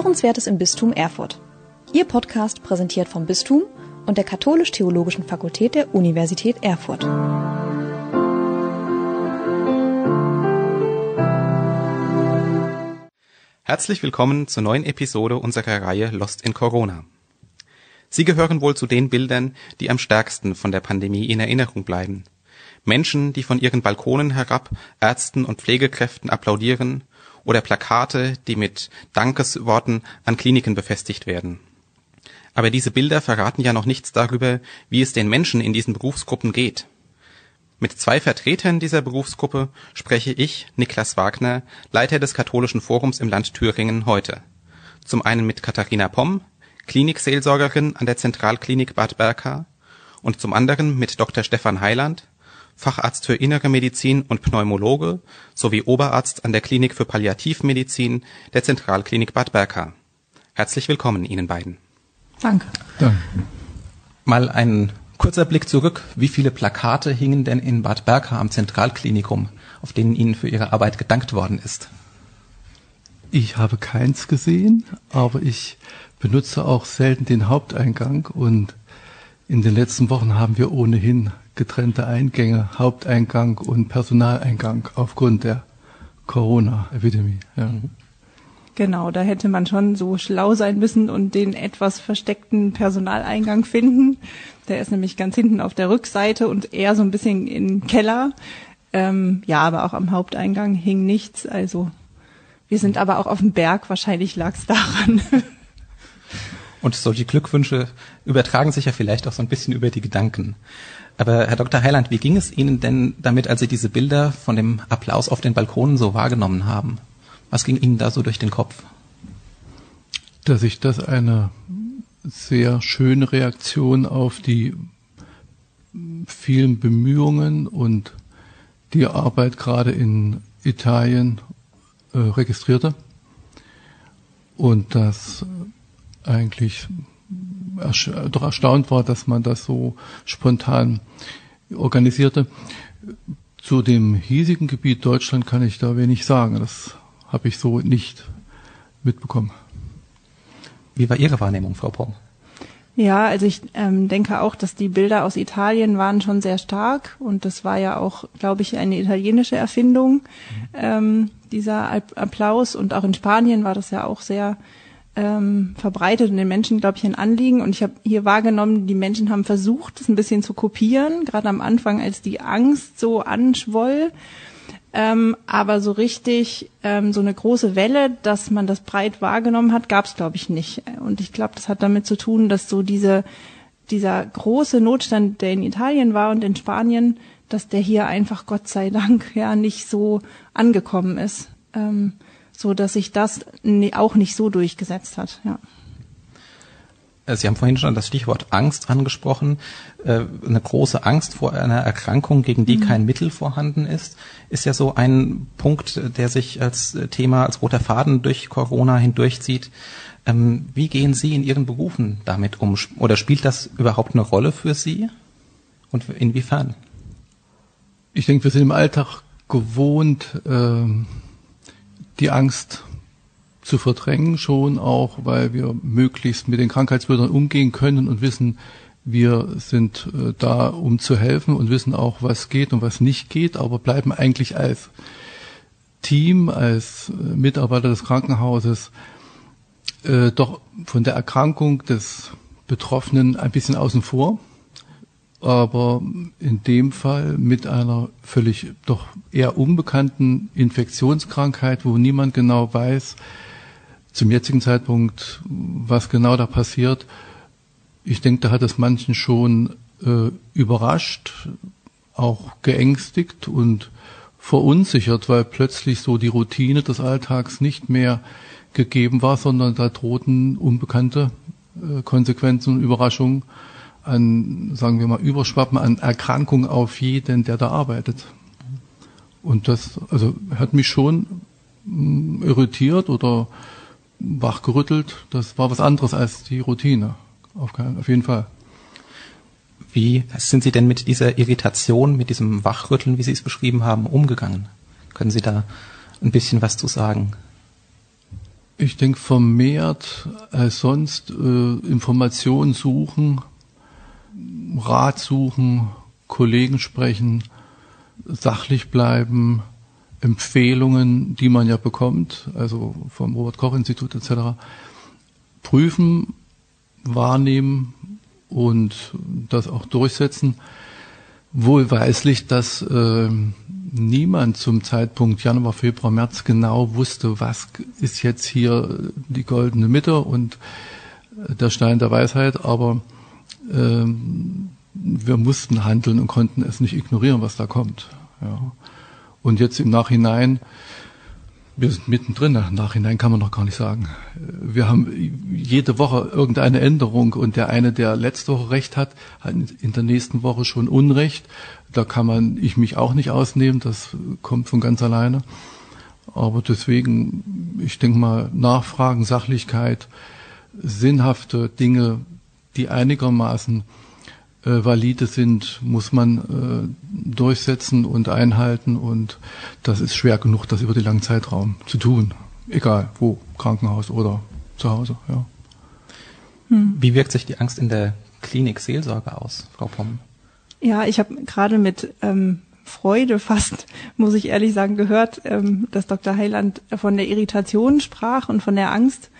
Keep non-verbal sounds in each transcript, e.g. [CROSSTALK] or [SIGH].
Hörenswertes im Bistum Erfurt. Ihr Podcast präsentiert vom Bistum und der Katholisch-Theologischen Fakultät der Universität Erfurt. Herzlich willkommen zur neuen Episode unserer Reihe Lost in Corona. Sie gehören wohl zu den Bildern, die am stärksten von der Pandemie in Erinnerung bleiben. Menschen, die von ihren Balkonen herab Ärzten und Pflegekräften applaudieren oder Plakate, die mit Dankesworten an Kliniken befestigt werden. Aber diese Bilder verraten ja noch nichts darüber, wie es den Menschen in diesen Berufsgruppen geht. Mit zwei Vertretern dieser Berufsgruppe spreche ich, Niklas Wagner, Leiter des Katholischen Forums im Land Thüringen heute. Zum einen mit Katharina Pomm, Klinikseelsorgerin an der Zentralklinik Bad Berka und zum anderen mit Dr. Stefan Heiland, Facharzt für Innere Medizin und Pneumologe sowie Oberarzt an der Klinik für Palliativmedizin der Zentralklinik Bad Berka. Herzlich willkommen Ihnen beiden. Danke. Danke. Mal ein kurzer Blick zurück. Wie viele Plakate hingen denn in Bad Berka am Zentralklinikum, auf denen Ihnen für Ihre Arbeit gedankt worden ist? Ich habe keins gesehen, aber ich benutze auch selten den Haupteingang und in den letzten Wochen haben wir ohnehin getrennte Eingänge, Haupteingang und Personaleingang aufgrund der Corona-Epidemie. Ja. Genau, da hätte man schon so schlau sein müssen und den etwas versteckten Personaleingang finden. Der ist nämlich ganz hinten auf der Rückseite und eher so ein bisschen im Keller. Ähm, ja, aber auch am Haupteingang hing nichts. Also wir sind aber auch auf dem Berg. Wahrscheinlich lag es daran. Und solche Glückwünsche übertragen sich ja vielleicht auch so ein bisschen über die Gedanken. Aber Herr Dr. Heiland, wie ging es Ihnen denn damit, als Sie diese Bilder von dem Applaus auf den Balkonen so wahrgenommen haben? Was ging Ihnen da so durch den Kopf? Dass ich das eine sehr schöne Reaktion auf die vielen Bemühungen und die Arbeit gerade in Italien äh, registrierte und das eigentlich doch erstaunt war, dass man das so spontan organisierte. Zu dem hiesigen Gebiet Deutschland kann ich da wenig sagen. Das habe ich so nicht mitbekommen. Wie war Ihre Wahrnehmung, Frau Pomm? Ja, also ich ähm, denke auch, dass die Bilder aus Italien waren schon sehr stark und das war ja auch, glaube ich, eine italienische Erfindung, mhm. ähm, dieser Applaus und auch in Spanien war das ja auch sehr ähm, verbreitet und den Menschen, glaube ich, ein Anliegen. Und ich habe hier wahrgenommen, die Menschen haben versucht, es ein bisschen zu kopieren, gerade am Anfang, als die Angst so anschwoll. Ähm, aber so richtig ähm, so eine große Welle, dass man das breit wahrgenommen hat, gab es, glaube ich, nicht. Und ich glaube, das hat damit zu tun, dass so diese dieser große Notstand, der in Italien war und in Spanien, dass der hier einfach Gott sei Dank ja nicht so angekommen ist. Ähm, so dass sich das auch nicht so durchgesetzt hat. Ja. Äh, Sie haben vorhin schon das Stichwort Angst angesprochen. Äh, eine große Angst vor einer Erkrankung, gegen die mhm. kein Mittel vorhanden ist, ist ja so ein Punkt, der sich als Thema, als roter Faden durch Corona hindurchzieht. Ähm, wie gehen Sie in Ihren Berufen damit um? Oder spielt das überhaupt eine Rolle für Sie? Und inwiefern? Ich denke, wir sind im Alltag gewohnt, ähm die Angst zu verdrängen, schon auch, weil wir möglichst mit den Krankheitsbildern umgehen können und wissen, wir sind äh, da, um zu helfen und wissen auch, was geht und was nicht geht, aber bleiben eigentlich als Team, als äh, Mitarbeiter des Krankenhauses äh, doch von der Erkrankung des Betroffenen ein bisschen außen vor aber in dem Fall mit einer völlig doch eher unbekannten Infektionskrankheit, wo niemand genau weiß, zum jetzigen Zeitpunkt, was genau da passiert. Ich denke, da hat es manchen schon äh, überrascht, auch geängstigt und verunsichert, weil plötzlich so die Routine des Alltags nicht mehr gegeben war, sondern da drohten unbekannte äh, Konsequenzen und Überraschungen an, sagen wir mal, Überschwappen an Erkrankung auf jeden, der da arbeitet. Und das, also hat mich schon mm, irritiert oder wachgerüttelt. Das war was anderes als die Routine. Auf, keinen, auf jeden Fall. Wie sind Sie denn mit dieser Irritation, mit diesem Wachrütteln, wie Sie es beschrieben haben, umgegangen? Können Sie da ein bisschen was zu sagen? Ich denke vermehrt als sonst äh, Informationen suchen, Rat suchen, Kollegen sprechen, sachlich bleiben, Empfehlungen, die man ja bekommt, also vom Robert Koch Institut etc., prüfen, wahrnehmen und das auch durchsetzen. Wohlweislich, dass äh, niemand zum Zeitpunkt Januar, Februar, März genau wusste, was ist jetzt hier die goldene Mitte und der Stein der Weisheit, aber äh, wir mussten handeln und konnten es nicht ignorieren, was da kommt. Ja. Und jetzt im Nachhinein wir sind mittendrin, im Nachhinein kann man noch gar nicht sagen. Wir haben jede Woche irgendeine Änderung und der eine, der letzte Woche Recht hat, hat in der nächsten Woche schon Unrecht. Da kann man ich mich auch nicht ausnehmen, das kommt von ganz alleine. Aber deswegen, ich denke mal, Nachfragen, Sachlichkeit, sinnhafte Dinge, die einigermaßen äh, valide sind, muss man äh, durchsetzen und einhalten und das ist schwer genug, das über den langen Zeitraum zu tun. Egal wo, Krankenhaus oder zu Hause. Ja. Hm. Wie wirkt sich die Angst in der Klinik Seelsorge aus, Frau Pomm? Ja, ich habe gerade mit ähm, Freude fast, muss ich ehrlich sagen, gehört, ähm, dass Dr. Heiland von der Irritation sprach und von der Angst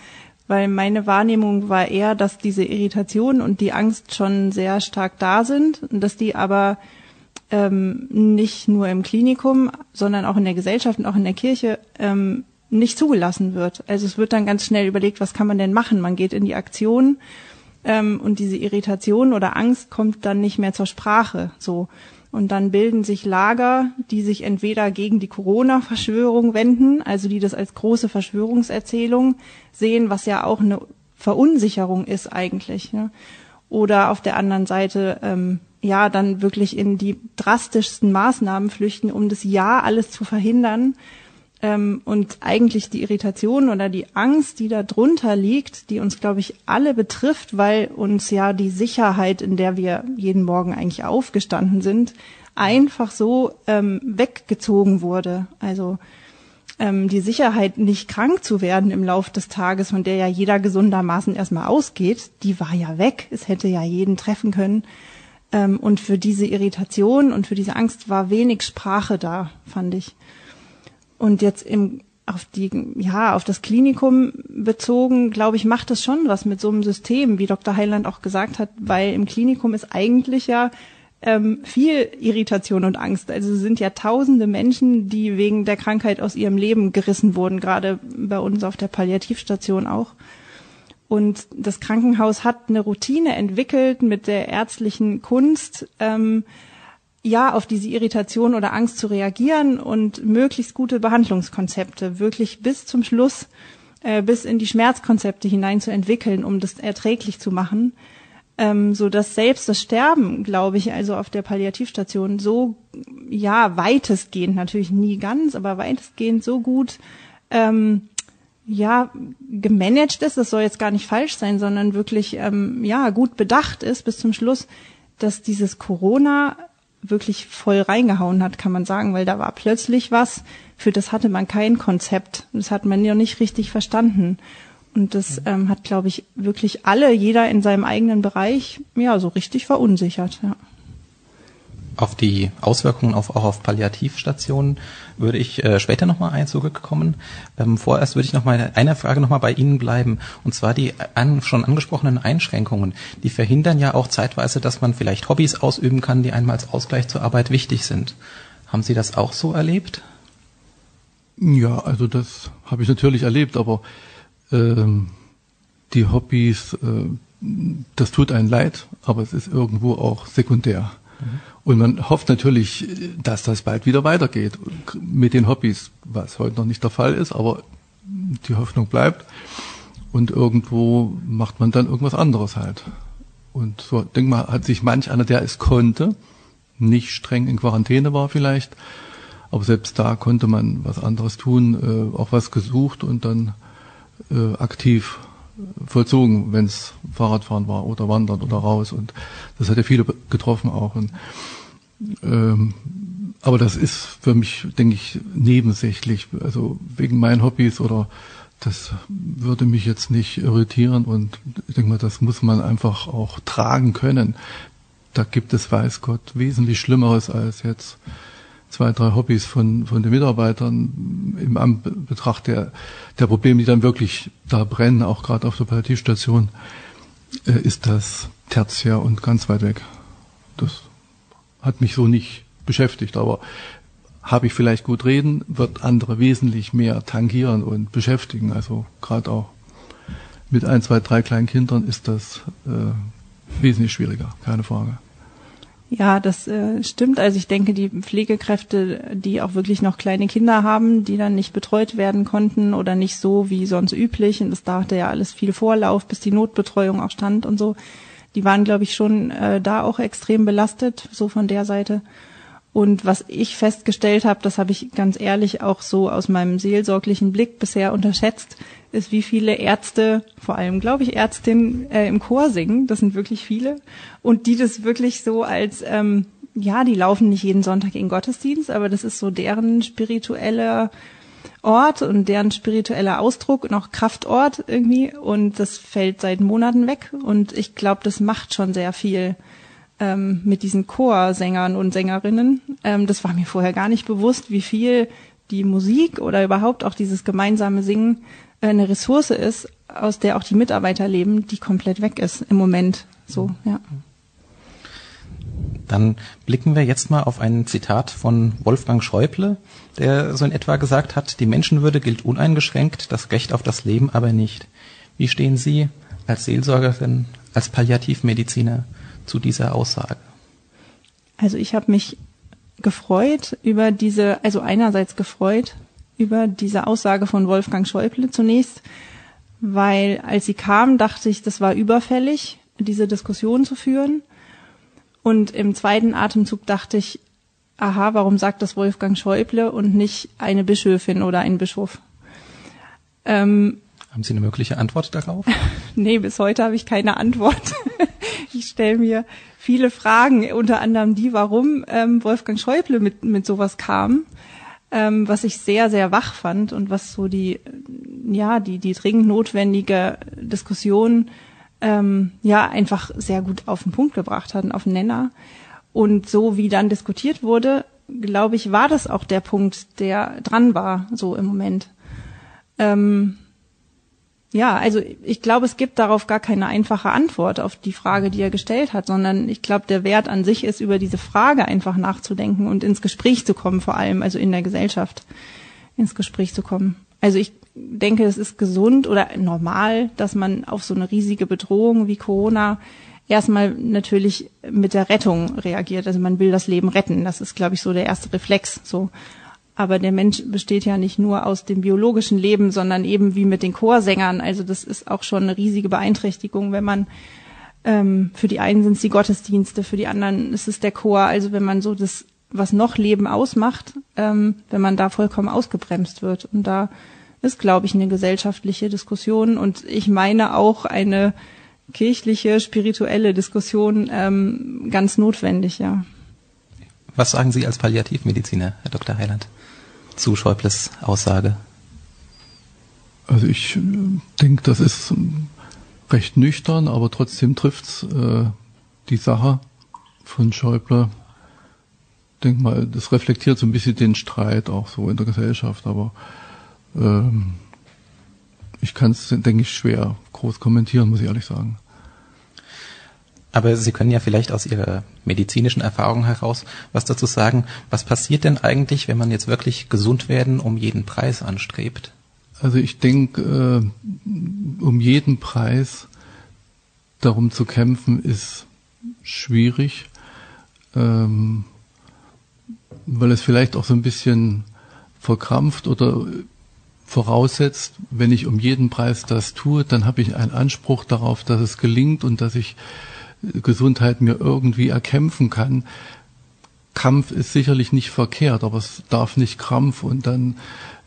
weil meine Wahrnehmung war eher, dass diese Irritation und die Angst schon sehr stark da sind und dass die aber ähm, nicht nur im Klinikum, sondern auch in der Gesellschaft und auch in der Kirche ähm, nicht zugelassen wird. Also es wird dann ganz schnell überlegt, was kann man denn machen? Man geht in die Aktion ähm, und diese Irritation oder Angst kommt dann nicht mehr zur Sprache. So und dann bilden sich Lager, die sich entweder gegen die Corona-Verschwörung wenden, also die das als große Verschwörungserzählung sehen, was ja auch eine Verunsicherung ist eigentlich. Ne? Oder auf der anderen Seite ähm, ja dann wirklich in die drastischsten Maßnahmen flüchten, um das Ja alles zu verhindern. Ähm, und eigentlich die Irritation oder die Angst, die da drunter liegt, die uns, glaube ich, alle betrifft, weil uns ja die Sicherheit, in der wir jeden Morgen eigentlich aufgestanden sind, einfach so ähm, weggezogen wurde. Also ähm, die Sicherheit, nicht krank zu werden im Lauf des Tages, von der ja jeder gesundermaßen erstmal ausgeht, die war ja weg. Es hätte ja jeden treffen können. Ähm, und für diese Irritation und für diese Angst war wenig Sprache da, fand ich. Und jetzt im, auf die, ja, auf das Klinikum bezogen, glaube ich, macht es schon was mit so einem System, wie Dr. Heiland auch gesagt hat, weil im Klinikum ist eigentlich ja ähm, viel Irritation und Angst. Also es sind ja tausende Menschen, die wegen der Krankheit aus ihrem Leben gerissen wurden, gerade bei uns auf der Palliativstation auch. Und das Krankenhaus hat eine Routine entwickelt mit der ärztlichen Kunst, ähm, ja, auf diese Irritation oder Angst zu reagieren und möglichst gute Behandlungskonzepte wirklich bis zum Schluss, äh, bis in die Schmerzkonzepte hinein zu entwickeln, um das erträglich zu machen, ähm, so dass selbst das Sterben, glaube ich, also auf der Palliativstation so, ja, weitestgehend, natürlich nie ganz, aber weitestgehend so gut, ähm, ja, gemanagt ist, das soll jetzt gar nicht falsch sein, sondern wirklich, ähm, ja, gut bedacht ist bis zum Schluss, dass dieses Corona wirklich voll reingehauen hat, kann man sagen, weil da war plötzlich was, für das hatte man kein Konzept. Das hat man ja nicht richtig verstanden. Und das ähm, hat, glaube ich, wirklich alle, jeder in seinem eigenen Bereich, ja, so richtig verunsichert. Ja auf die Auswirkungen auf, auch auf Palliativstationen würde ich äh, später nochmal zurückkommen. Ähm, vorerst würde ich nochmal eine Frage nochmal bei Ihnen bleiben. Und zwar die an, schon angesprochenen Einschränkungen. Die verhindern ja auch zeitweise, dass man vielleicht Hobbys ausüben kann, die einmal als Ausgleich zur Arbeit wichtig sind. Haben Sie das auch so erlebt? Ja, also das habe ich natürlich erlebt, aber ähm, die Hobbys, äh, das tut einen leid, aber es ist irgendwo auch sekundär. Und man hofft natürlich, dass das bald wieder weitergeht mit den Hobbys, was heute noch nicht der Fall ist, aber die Hoffnung bleibt. Und irgendwo macht man dann irgendwas anderes halt. Und so, denk mal, hat sich manch einer, der es konnte, nicht streng in Quarantäne war vielleicht, aber selbst da konnte man was anderes tun, äh, auch was gesucht und dann äh, aktiv vollzogen, wenn es Fahrradfahren war oder Wandern oder raus. Und das hat ja viele getroffen auch. Und, ähm, aber das ist für mich, denke ich, nebensächlich. Also wegen meinen Hobbys oder Das würde mich jetzt nicht irritieren und ich denke mal, das muss man einfach auch tragen können. Da gibt es, weiß Gott, wesentlich Schlimmeres als jetzt zwei, drei Hobbys von, von den Mitarbeitern im Anbetracht der, der Probleme, die dann wirklich da brennen, auch gerade auf der Palliativstation, äh, ist das tertiär und ganz weit weg. Das hat mich so nicht beschäftigt, aber habe ich vielleicht gut reden, wird andere wesentlich mehr tangieren und beschäftigen. Also gerade auch mit ein, zwei, drei kleinen Kindern ist das äh, wesentlich schwieriger, keine Frage. Ja, das äh, stimmt. Also ich denke, die Pflegekräfte, die auch wirklich noch kleine Kinder haben, die dann nicht betreut werden konnten oder nicht so wie sonst üblich, und das dauerte ja alles viel Vorlauf, bis die Notbetreuung auch stand und so, die waren, glaube ich, schon äh, da auch extrem belastet, so von der Seite. Und was ich festgestellt habe, das habe ich ganz ehrlich auch so aus meinem seelsorglichen Blick bisher unterschätzt, ist, wie viele Ärzte, vor allem glaube ich Ärztinnen, äh, im Chor singen. Das sind wirklich viele. Und die das wirklich so als, ähm, ja, die laufen nicht jeden Sonntag in Gottesdienst, aber das ist so deren spiritueller Ort und deren spiritueller Ausdruck und auch Kraftort irgendwie. Und das fällt seit Monaten weg. Und ich glaube, das macht schon sehr viel ähm, mit diesen Chorsängern und Sängerinnen. Ähm, das war mir vorher gar nicht bewusst, wie viel die Musik oder überhaupt auch dieses gemeinsame Singen äh, eine Ressource ist, aus der auch die Mitarbeiter leben, die komplett weg ist im Moment. So, ja. Dann blicken wir jetzt mal auf ein Zitat von Wolfgang Schäuble, der so in etwa gesagt hat, die Menschenwürde gilt uneingeschränkt, das Recht auf das Leben aber nicht. Wie stehen Sie als Seelsorgerin, als Palliativmediziner zu dieser Aussage? Also ich habe mich gefreut über diese, also einerseits gefreut über diese Aussage von Wolfgang Schäuble zunächst, weil als sie kam, dachte ich, das war überfällig, diese Diskussion zu führen. Und im zweiten Atemzug dachte ich, aha, warum sagt das Wolfgang Schäuble und nicht eine Bischöfin oder ein Bischof? Ähm, Haben Sie eine mögliche Antwort darauf? [LAUGHS] nee, bis heute habe ich keine Antwort. [LAUGHS] stelle mir viele Fragen, unter anderem die, warum ähm, Wolfgang Schäuble mit, mit sowas kam, ähm, was ich sehr, sehr wach fand und was so die, ja, die, die dringend notwendige Diskussion ähm, ja einfach sehr gut auf den Punkt gebracht hat, auf den Nenner. Und so wie dann diskutiert wurde, glaube ich, war das auch der Punkt, der dran war, so im Moment. Ähm, ja, also ich glaube, es gibt darauf gar keine einfache Antwort auf die Frage, die er gestellt hat, sondern ich glaube, der Wert an sich ist, über diese Frage einfach nachzudenken und ins Gespräch zu kommen, vor allem, also in der Gesellschaft ins Gespräch zu kommen. Also ich denke, es ist gesund oder normal, dass man auf so eine riesige Bedrohung wie Corona erstmal natürlich mit der Rettung reagiert. Also man will das Leben retten. Das ist, glaube ich, so der erste Reflex. So. Aber der Mensch besteht ja nicht nur aus dem biologischen Leben, sondern eben wie mit den Chorsängern. Also das ist auch schon eine riesige Beeinträchtigung, wenn man ähm, für die einen sind es die Gottesdienste, für die anderen ist es der Chor. Also wenn man so das, was noch Leben ausmacht, ähm, wenn man da vollkommen ausgebremst wird. Und da ist, glaube ich, eine gesellschaftliche Diskussion und ich meine auch eine kirchliche, spirituelle Diskussion ähm, ganz notwendig, ja. Was sagen Sie als Palliativmediziner, Herr Dr. Heiland? Zu Schäubles Aussage? Also ich äh, denke, das ist recht nüchtern, aber trotzdem trifft's äh, die Sache von Schäuble. Ich denke mal, das reflektiert so ein bisschen den Streit auch so in der Gesellschaft, aber ähm, ich kann es, denke ich, schwer groß kommentieren, muss ich ehrlich sagen. Aber Sie können ja vielleicht aus Ihrer medizinischen Erfahrung heraus was dazu sagen. Was passiert denn eigentlich, wenn man jetzt wirklich gesund werden um jeden Preis anstrebt? Also ich denke, äh, um jeden Preis darum zu kämpfen, ist schwierig, ähm, weil es vielleicht auch so ein bisschen verkrampft oder voraussetzt, wenn ich um jeden Preis das tue, dann habe ich einen Anspruch darauf, dass es gelingt und dass ich Gesundheit mir irgendwie erkämpfen kann. Kampf ist sicherlich nicht verkehrt, aber es darf nicht Krampf und dann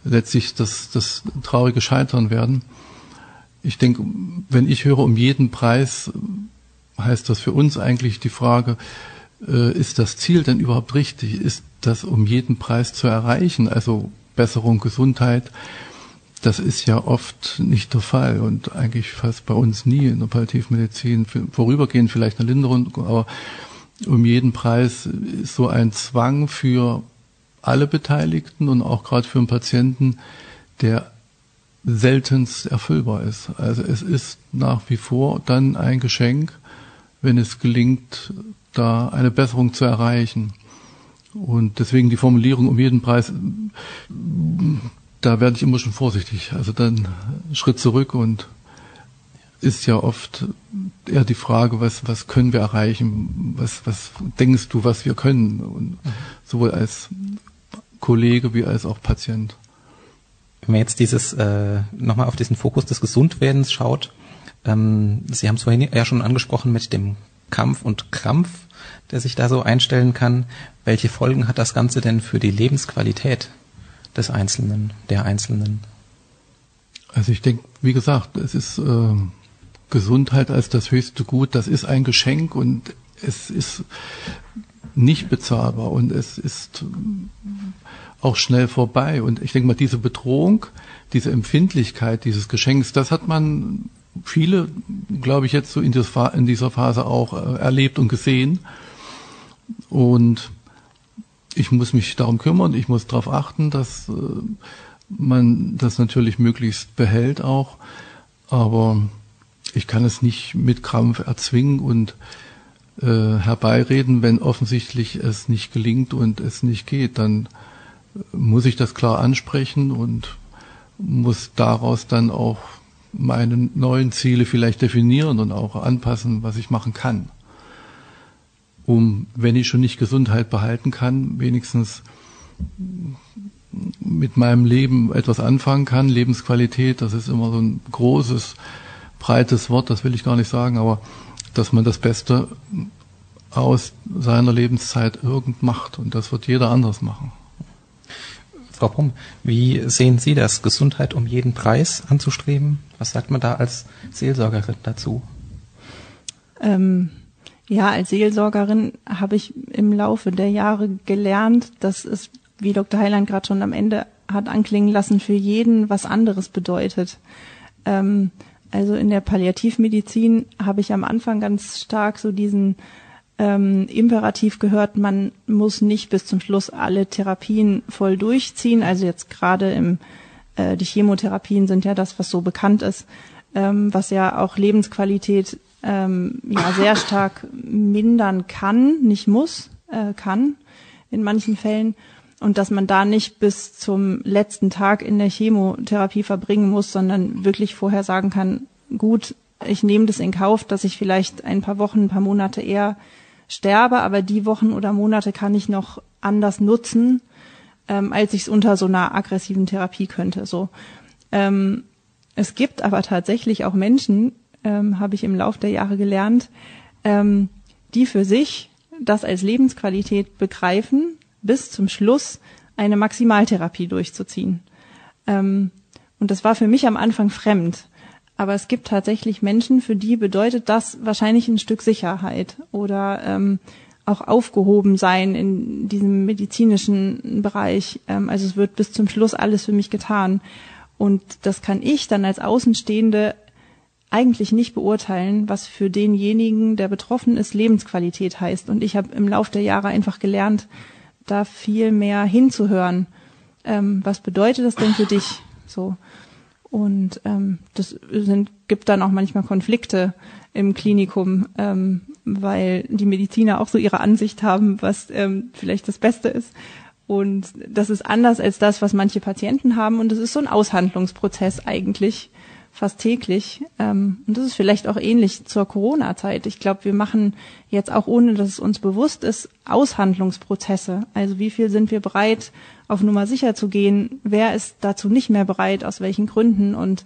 letztlich das, das traurige Scheitern werden. Ich denke, wenn ich höre um jeden Preis, heißt das für uns eigentlich die Frage, äh, ist das Ziel denn überhaupt richtig? Ist das um jeden Preis zu erreichen? Also Besserung, Gesundheit. Das ist ja oft nicht der Fall und eigentlich fast bei uns nie in der Palliativmedizin. Vorübergehend vielleicht eine Linderung, aber um jeden Preis ist so ein Zwang für alle Beteiligten und auch gerade für einen Patienten, der seltenst erfüllbar ist. Also es ist nach wie vor dann ein Geschenk, wenn es gelingt, da eine Besserung zu erreichen. Und deswegen die Formulierung um jeden Preis, da werde ich immer schon vorsichtig. Also dann Schritt zurück und ist ja oft eher die Frage, was, was können wir erreichen? Was, was denkst du, was wir können? Und sowohl als Kollege wie als auch Patient. Wenn man jetzt dieses, äh, nochmal auf diesen Fokus des Gesundwerdens schaut, ähm, Sie haben es vorhin ja schon angesprochen mit dem Kampf und Krampf, der sich da so einstellen kann. Welche Folgen hat das Ganze denn für die Lebensqualität des Einzelnen, der Einzelnen? Also ich denke, wie gesagt, es ist äh, Gesundheit als das höchste Gut, das ist ein Geschenk und es ist nicht bezahlbar und es ist auch schnell vorbei. Und ich denke mal, diese Bedrohung, diese Empfindlichkeit dieses Geschenks, das hat man viele, glaube ich, jetzt so in dieser Phase auch äh, erlebt und gesehen. Und ich muss mich darum kümmern, ich muss darauf achten, dass äh, man das natürlich möglichst behält auch. Aber ich kann es nicht mit Krampf erzwingen und äh, herbeireden, wenn offensichtlich es nicht gelingt und es nicht geht. Dann muss ich das klar ansprechen und muss daraus dann auch meine neuen Ziele vielleicht definieren und auch anpassen, was ich machen kann. Um, wenn ich schon nicht Gesundheit behalten kann, wenigstens mit meinem Leben etwas anfangen kann. Lebensqualität, das ist immer so ein großes, breites Wort, das will ich gar nicht sagen, aber dass man das Beste aus seiner Lebenszeit irgend macht und das wird jeder anders machen. Frau Brumm, wie sehen Sie das, Gesundheit um jeden Preis anzustreben? Was sagt man da als Seelsorgerin dazu? Ähm, ja, als Seelsorgerin habe ich im Laufe der Jahre gelernt, dass es, wie Dr. Heiland gerade schon am Ende hat anklingen lassen, für jeden was anderes bedeutet. Ähm, also in der Palliativmedizin habe ich am Anfang ganz stark so diesen ähm, Imperativ gehört, man muss nicht bis zum Schluss alle Therapien voll durchziehen. Also jetzt gerade im äh, die Chemotherapien sind ja das, was so bekannt ist, ähm, was ja auch Lebensqualität ähm, ja sehr stark mindern kann, nicht muss, äh, kann in manchen Fällen und dass man da nicht bis zum letzten Tag in der Chemotherapie verbringen muss, sondern wirklich vorher sagen kann, gut, ich nehme das in Kauf, dass ich vielleicht ein paar Wochen, ein paar Monate eher sterbe, aber die Wochen oder Monate kann ich noch anders nutzen, ähm, als ich es unter so einer aggressiven Therapie könnte. So, ähm, es gibt aber tatsächlich auch Menschen, ähm, habe ich im Lauf der Jahre gelernt, ähm, die für sich das als Lebensqualität begreifen, bis zum Schluss eine Maximaltherapie durchzuziehen. Ähm, und das war für mich am Anfang fremd. Aber es gibt tatsächlich Menschen, für die bedeutet das wahrscheinlich ein Stück Sicherheit oder ähm, auch aufgehoben sein in diesem medizinischen Bereich. Ähm, also es wird bis zum Schluss alles für mich getan. Und das kann ich dann als Außenstehende eigentlich nicht beurteilen, was für denjenigen, der betroffen ist, Lebensqualität heißt. Und ich habe im Laufe der Jahre einfach gelernt, da viel mehr hinzuhören. Ähm, was bedeutet das denn für dich? So. Und ähm, das sind, gibt dann auch manchmal Konflikte im Klinikum, ähm, weil die Mediziner auch so ihre Ansicht haben, was ähm, vielleicht das Beste ist. Und das ist anders als das, was manche Patienten haben. Und es ist so ein Aushandlungsprozess eigentlich, fast täglich. Ähm, und das ist vielleicht auch ähnlich zur Corona-Zeit. Ich glaube, wir machen jetzt auch, ohne dass es uns bewusst ist, Aushandlungsprozesse. Also wie viel sind wir bereit, auf Nummer sicher zu gehen? Wer ist dazu nicht mehr bereit? Aus welchen Gründen? Und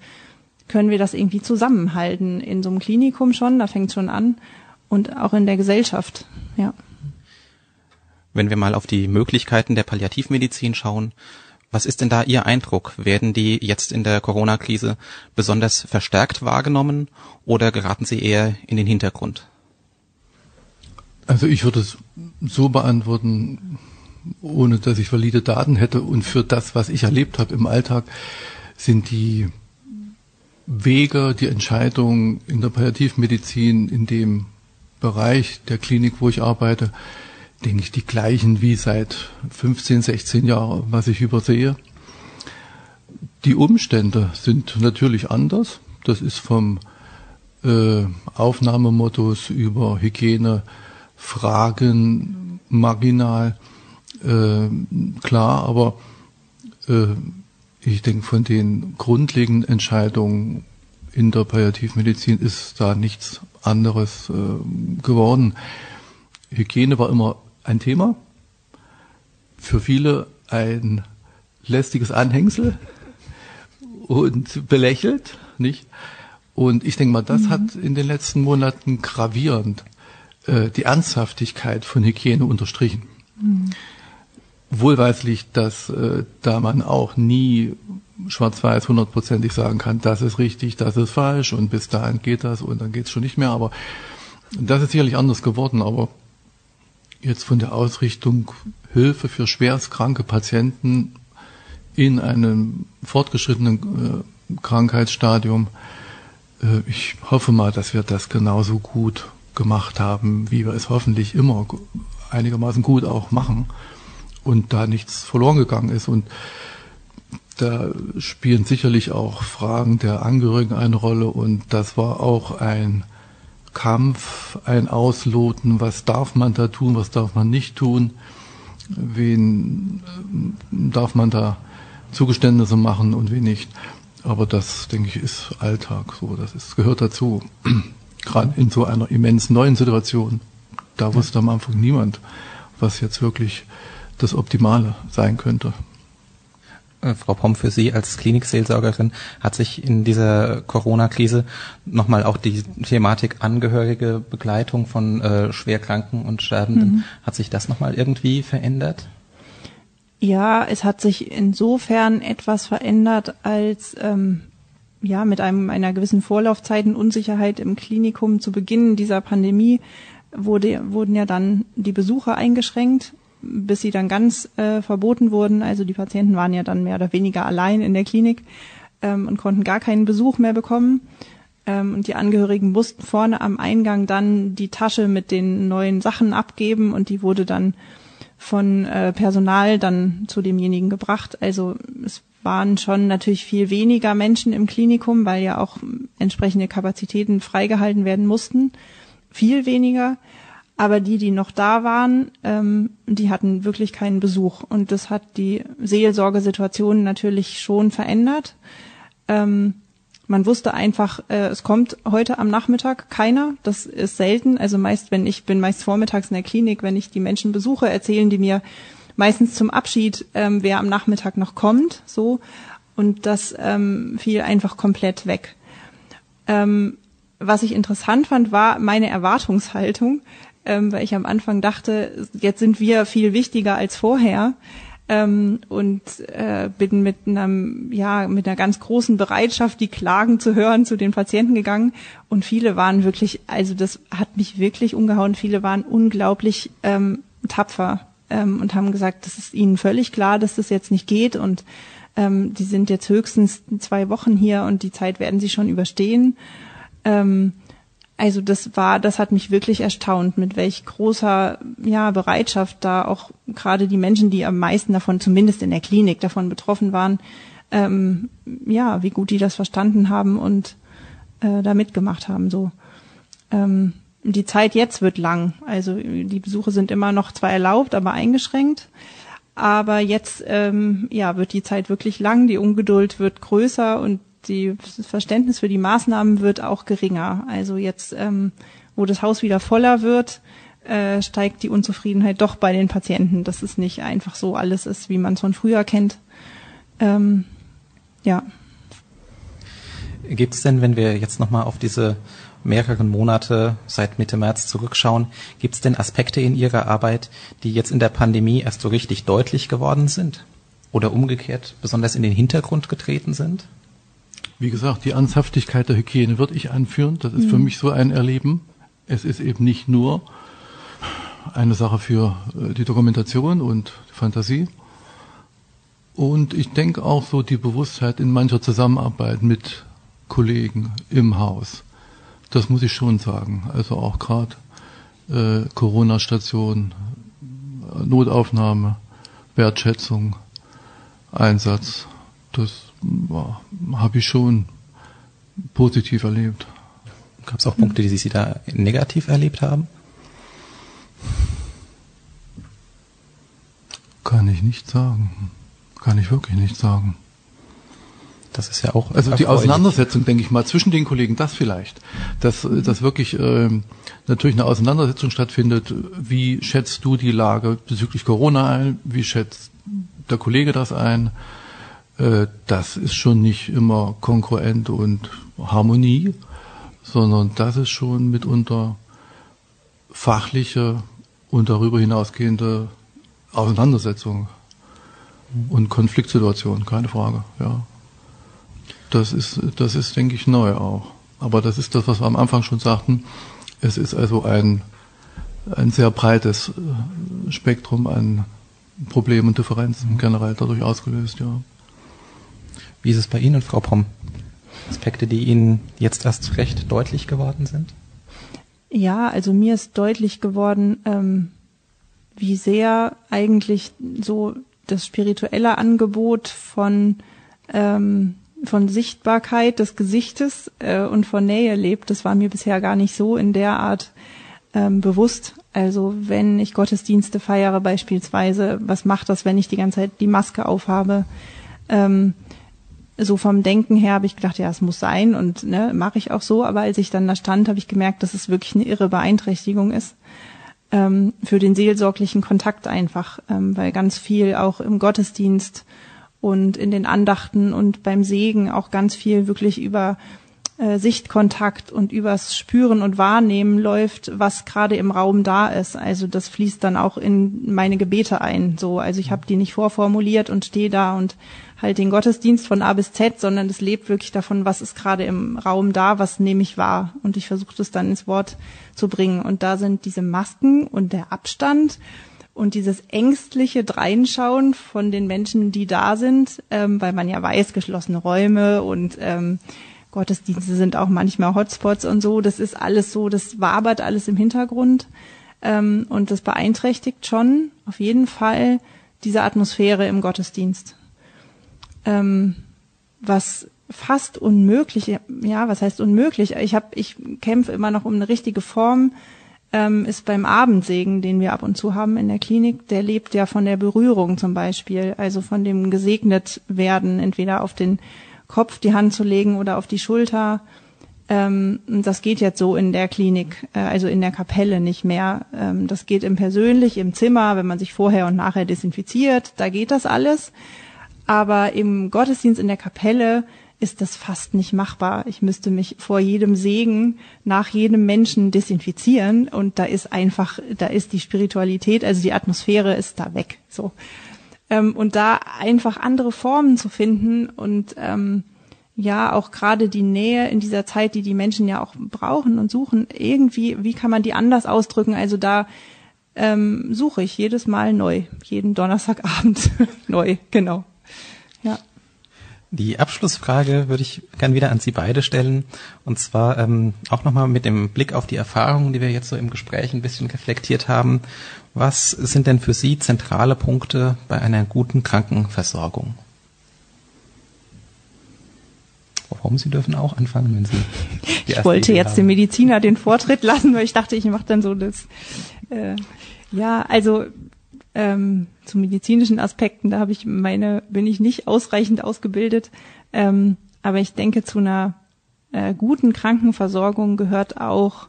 können wir das irgendwie zusammenhalten? In so einem Klinikum schon, da fängt schon an. Und auch in der Gesellschaft, ja. Wenn wir mal auf die Möglichkeiten der Palliativmedizin schauen, was ist denn da Ihr Eindruck? Werden die jetzt in der Corona-Krise besonders verstärkt wahrgenommen oder geraten sie eher in den Hintergrund? Also ich würde es so beantworten, ohne dass ich valide Daten hätte und für das, was ich erlebt habe im Alltag, sind die Wege, die Entscheidungen in der Palliativmedizin in dem Bereich der Klinik, wo ich arbeite, denke ich, die gleichen wie seit 15, 16 Jahren, was ich übersehe. Die Umstände sind natürlich anders. Das ist vom äh, Aufnahmemodus über Hygiene, Fragen marginal äh, klar, aber äh, ich denke, von den grundlegenden Entscheidungen in der Palliativmedizin ist da nichts anderes äh, geworden. Hygiene war immer ein Thema, für viele ein lästiges Anhängsel und belächelt, nicht? Und ich denke mal, das mhm. hat in den letzten Monaten gravierend äh, die Ernsthaftigkeit von Hygiene unterstrichen. Mhm. Wohlweislich, dass äh, da man auch nie schwarz-weiß hundertprozentig sagen kann, das ist richtig, das ist falsch und bis dahin geht das und dann geht es schon nicht mehr. Aber das ist sicherlich anders geworden. Aber jetzt von der Ausrichtung Hilfe für schwerstkranke Patienten in einem fortgeschrittenen äh, Krankheitsstadium. Äh, ich hoffe mal, dass wir das genauso gut gemacht haben, wie wir es hoffentlich immer einigermaßen gut auch machen und da nichts verloren gegangen ist. Und da spielen sicherlich auch Fragen der Angehörigen eine Rolle und das war auch ein Kampf, ein Ausloten, was darf man da tun, was darf man nicht tun, wen äh, darf man da Zugeständnisse machen und wen nicht. Aber das, denke ich, ist Alltag so, das ist, gehört dazu. [CLEARS THROAT] Gerade in so einer immens neuen Situation. Da wusste am Anfang niemand, was jetzt wirklich das Optimale sein könnte. Äh, Frau Pomm, für Sie als Klinikseelsorgerin hat sich in dieser Corona-Krise nochmal auch die Thematik angehörige Begleitung von äh, Schwerkranken und Sterbenden, mhm. hat sich das nochmal irgendwie verändert? Ja, es hat sich insofern etwas verändert, als ähm, ja mit einem einer gewissen Vorlaufzeit und Unsicherheit im Klinikum zu Beginn dieser Pandemie wurde, wurden ja dann die Besuche eingeschränkt bis sie dann ganz äh, verboten wurden. Also die Patienten waren ja dann mehr oder weniger allein in der Klinik ähm, und konnten gar keinen Besuch mehr bekommen. Ähm, und die Angehörigen mussten vorne am Eingang dann die Tasche mit den neuen Sachen abgeben und die wurde dann von äh, Personal dann zu demjenigen gebracht. Also es waren schon natürlich viel weniger Menschen im Klinikum, weil ja auch entsprechende Kapazitäten freigehalten werden mussten. Viel weniger. Aber die, die noch da waren, ähm, die hatten wirklich keinen Besuch. Und das hat die Seelsorgesituation natürlich schon verändert. Ähm, man wusste einfach, äh, es kommt heute am Nachmittag keiner. Das ist selten. Also meist, wenn ich bin meist vormittags in der Klinik, wenn ich die Menschen besuche, erzählen die mir meistens zum Abschied, ähm, wer am Nachmittag noch kommt. So und das ähm, fiel einfach komplett weg. Ähm, was ich interessant fand, war meine Erwartungshaltung ähm, weil ich am Anfang dachte, jetzt sind wir viel wichtiger als vorher. Ähm, und äh, bin mit einem ja mit einer ganz großen Bereitschaft die Klagen zu hören zu den Patienten gegangen. Und viele waren wirklich also das hat mich wirklich umgehauen. Viele waren unglaublich ähm, tapfer ähm, und haben gesagt das ist ihnen völlig klar dass das jetzt nicht geht. Und ähm, die sind jetzt höchstens zwei Wochen hier und die Zeit werden sie schon überstehen. Ähm, also das war, das hat mich wirklich erstaunt, mit welch großer ja, Bereitschaft da auch gerade die Menschen, die am meisten davon, zumindest in der Klinik davon betroffen waren, ähm, ja, wie gut die das verstanden haben und äh, da mitgemacht haben. So ähm, die Zeit jetzt wird lang. Also die Besuche sind immer noch zwar erlaubt, aber eingeschränkt. Aber jetzt ähm, ja wird die Zeit wirklich lang, die Ungeduld wird größer und die, das Verständnis für die Maßnahmen wird auch geringer. Also jetzt, ähm, wo das Haus wieder voller wird, äh, steigt die Unzufriedenheit doch bei den Patienten, dass es nicht einfach so alles ist, wie man es von früher kennt. Ähm, ja. Gibt es denn, wenn wir jetzt nochmal auf diese mehreren Monate seit Mitte März zurückschauen, gibt es denn Aspekte in Ihrer Arbeit, die jetzt in der Pandemie erst so richtig deutlich geworden sind? Oder umgekehrt besonders in den Hintergrund getreten sind? Wie gesagt, die Ernsthaftigkeit der Hygiene würde ich anführen. Das ist mhm. für mich so ein Erleben. Es ist eben nicht nur eine Sache für äh, die Dokumentation und die Fantasie. Und ich denke auch so die Bewusstheit in mancher Zusammenarbeit mit Kollegen im Haus. Das muss ich schon sagen. Also auch gerade äh, Corona-Station, Notaufnahme, Wertschätzung, Einsatz. Das habe ich schon positiv erlebt. Gab es auch Punkte, die Sie da negativ erlebt haben? Kann ich nicht sagen. Kann ich wirklich nicht sagen. Das ist ja auch. Also die Auseinandersetzung, denke ich mal, zwischen den Kollegen, das vielleicht. Dass, dass wirklich ähm, natürlich eine Auseinandersetzung stattfindet. Wie schätzt du die Lage bezüglich Corona ein? Wie schätzt der Kollege das ein? Äh, das ist schon nicht immer konkurrent und Harmonie, sondern das ist schon mitunter fachliche und darüber hinausgehende Auseinandersetzung und Konfliktsituation, keine Frage, ja. Das ist, das ist, denke ich, neu auch. Aber das ist das, was wir am Anfang schon sagten. Es ist also ein, ein sehr breites äh, Spektrum an Problemen und Differenzen generell dadurch ausgelöst, ja. Wie ist es bei Ihnen, Frau Pomm? Aspekte, die Ihnen jetzt erst recht deutlich geworden sind? Ja, also mir ist deutlich geworden, ähm, wie sehr eigentlich so das spirituelle Angebot von ähm, von Sichtbarkeit des Gesichtes äh, und von Nähe lebt. Das war mir bisher gar nicht so in der Art ähm, bewusst. Also wenn ich Gottesdienste feiere beispielsweise, was macht das, wenn ich die ganze Zeit die Maske aufhabe? Ähm, so vom Denken her habe ich gedacht, ja, es muss sein und ne, mache ich auch so. Aber als ich dann da stand, habe ich gemerkt, dass es wirklich eine irre Beeinträchtigung ist ähm, für den seelsorglichen Kontakt einfach, ähm, weil ganz viel auch im Gottesdienst und in den Andachten und beim Segen auch ganz viel wirklich über äh, Sichtkontakt und übers Spüren und Wahrnehmen läuft, was gerade im Raum da ist. Also das fließt dann auch in meine Gebete ein. So, also ich habe die nicht vorformuliert und stehe da und halt den Gottesdienst von A bis Z, sondern es lebt wirklich davon, was ist gerade im Raum da, was nehme ich wahr. Und ich versuche das dann ins Wort zu bringen. Und da sind diese Masken und der Abstand und dieses ängstliche Dreinschauen von den Menschen, die da sind, ähm, weil man ja weiß, geschlossene Räume und ähm, Gottesdienste sind auch manchmal Hotspots und so. Das ist alles so, das wabert alles im Hintergrund. Ähm, und das beeinträchtigt schon auf jeden Fall diese Atmosphäre im Gottesdienst. Ähm, was fast unmöglich, ja, was heißt unmöglich? Ich habe, ich kämpfe immer noch um eine richtige Form, ähm, ist beim Abendsegen, den wir ab und zu haben in der Klinik, der lebt ja von der Berührung zum Beispiel, also von dem gesegnet werden, entweder auf den Kopf die Hand zu legen oder auf die Schulter. Ähm, das geht jetzt so in der Klinik, äh, also in der Kapelle nicht mehr. Ähm, das geht im persönlich, im Zimmer, wenn man sich vorher und nachher desinfiziert, da geht das alles. Aber im Gottesdienst in der Kapelle ist das fast nicht machbar. Ich müsste mich vor jedem Segen nach jedem Menschen desinfizieren und da ist einfach, da ist die Spiritualität, also die Atmosphäre ist da weg. So ähm, und da einfach andere Formen zu finden und ähm, ja auch gerade die Nähe in dieser Zeit, die die Menschen ja auch brauchen und suchen, irgendwie, wie kann man die anders ausdrücken? Also da ähm, suche ich jedes Mal neu, jeden Donnerstagabend [LAUGHS] neu, genau. Ja. Die Abschlussfrage würde ich gern wieder an Sie beide stellen. Und zwar ähm, auch nochmal mit dem Blick auf die Erfahrungen, die wir jetzt so im Gespräch ein bisschen reflektiert haben. Was sind denn für Sie zentrale Punkte bei einer guten Krankenversorgung? Warum Sie dürfen auch anfangen, wenn Sie. [LAUGHS] ich wollte Idee jetzt haben. dem Mediziner den Vortritt lassen, weil ich dachte, ich mache dann so das. Äh, ja, also ähm, zu medizinischen Aspekten, da habe ich meine, bin ich nicht ausreichend ausgebildet. Ähm, aber ich denke, zu einer äh, guten Krankenversorgung gehört auch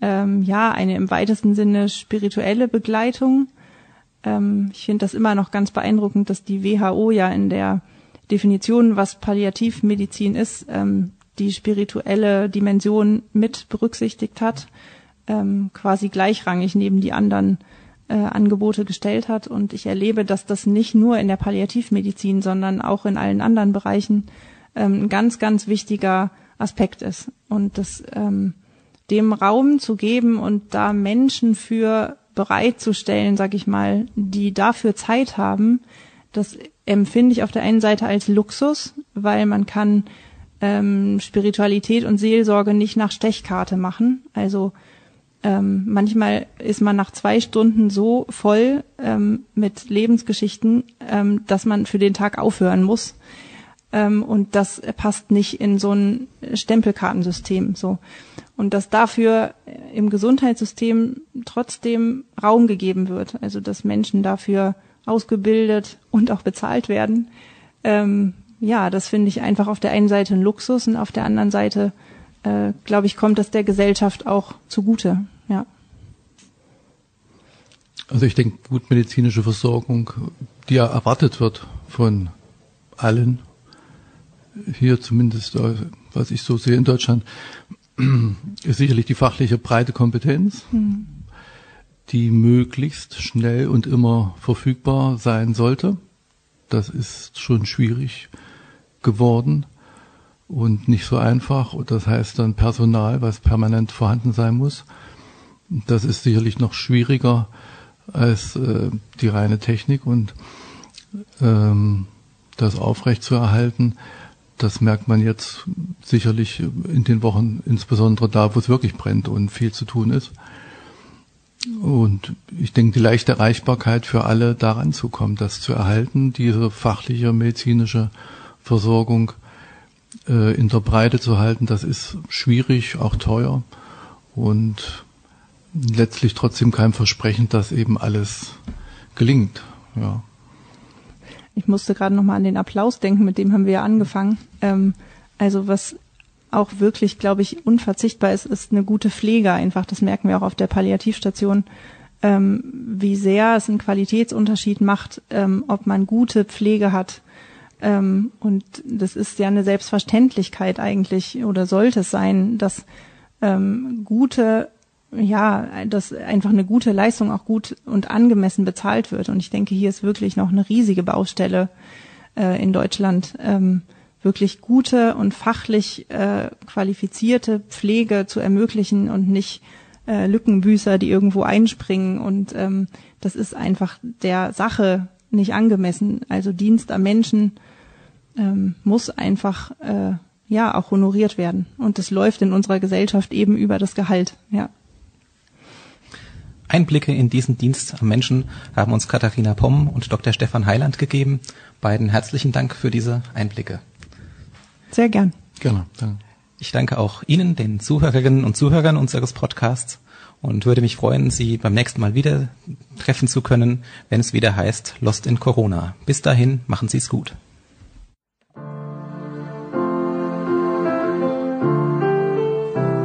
ähm, ja eine im weitesten Sinne spirituelle Begleitung. Ähm, ich finde das immer noch ganz beeindruckend, dass die WHO ja in der Definition, was Palliativmedizin ist, ähm, die spirituelle Dimension mit berücksichtigt hat, ähm, quasi gleichrangig neben die anderen äh, Angebote gestellt hat. Und ich erlebe, dass das nicht nur in der Palliativmedizin, sondern auch in allen anderen Bereichen ähm, ein ganz, ganz wichtiger Aspekt ist. Und das ähm, dem Raum zu geben und da Menschen für bereitzustellen, sag ich mal, die dafür Zeit haben, Das empfinde ich auf der einen Seite als Luxus, weil man kann ähm, Spiritualität und Seelsorge nicht nach Stechkarte machen. Also ähm, manchmal ist man nach zwei Stunden so voll ähm, mit Lebensgeschichten, ähm, dass man für den Tag aufhören muss. Ähm, und das passt nicht in so ein Stempelkartensystem. So und dass dafür im Gesundheitssystem trotzdem Raum gegeben wird, also dass Menschen dafür ausgebildet und auch bezahlt werden. Ähm, ja, das finde ich einfach auf der einen Seite ein Luxus und auf der anderen Seite, äh, glaube ich, kommt das der Gesellschaft auch zugute. Ja. Also ich denke, gut medizinische Versorgung, die ja erwartet wird von allen, hier zumindest, äh, was ich so sehe in Deutschland, [CLEARS THROAT] ist sicherlich die fachliche breite Kompetenz, mhm. die möglichst schnell und immer verfügbar sein sollte. Das ist schon schwierig geworden und nicht so einfach. Und das heißt dann Personal, was permanent vorhanden sein muss. Das ist sicherlich noch schwieriger als äh, die reine Technik und ähm, das aufrecht zu erhalten das merkt man jetzt sicherlich in den Wochen, insbesondere da, wo es wirklich brennt und viel zu tun ist. Und ich denke, die leichte Erreichbarkeit für alle daran zu kommen, das zu erhalten, diese fachliche medizinische Versorgung äh, in der Breite zu halten, das ist schwierig, auch teuer und letztlich trotzdem kein Versprechen, dass eben alles gelingt. Ja. Ich musste gerade noch mal an den Applaus denken, mit dem haben wir ja angefangen. Ähm, also was auch wirklich, glaube ich, unverzichtbar ist, ist eine gute Pflege einfach. Das merken wir auch auf der Palliativstation, ähm, wie sehr es einen Qualitätsunterschied macht, ähm, ob man gute Pflege hat. Ähm, und das ist ja eine Selbstverständlichkeit eigentlich oder sollte es sein, dass ähm, gute ja, dass einfach eine gute Leistung auch gut und angemessen bezahlt wird. Und ich denke, hier ist wirklich noch eine riesige Baustelle äh, in Deutschland, ähm, wirklich gute und fachlich äh, qualifizierte Pflege zu ermöglichen und nicht äh, Lückenbüßer, die irgendwo einspringen. Und ähm, das ist einfach der Sache nicht angemessen. Also Dienst am Menschen ähm, muss einfach äh, ja auch honoriert werden. Und das läuft in unserer Gesellschaft eben über das Gehalt. Ja. Einblicke in diesen Dienst am Menschen haben uns Katharina Pomm und Dr. Stefan Heiland gegeben. Beiden herzlichen Dank für diese Einblicke. Sehr gern. Gerne. Danke. Ich danke auch Ihnen, den Zuhörerinnen und Zuhörern unseres Podcasts und würde mich freuen, Sie beim nächsten Mal wieder treffen zu können, wenn es wieder heißt Lost in Corona. Bis dahin, machen Sie es gut.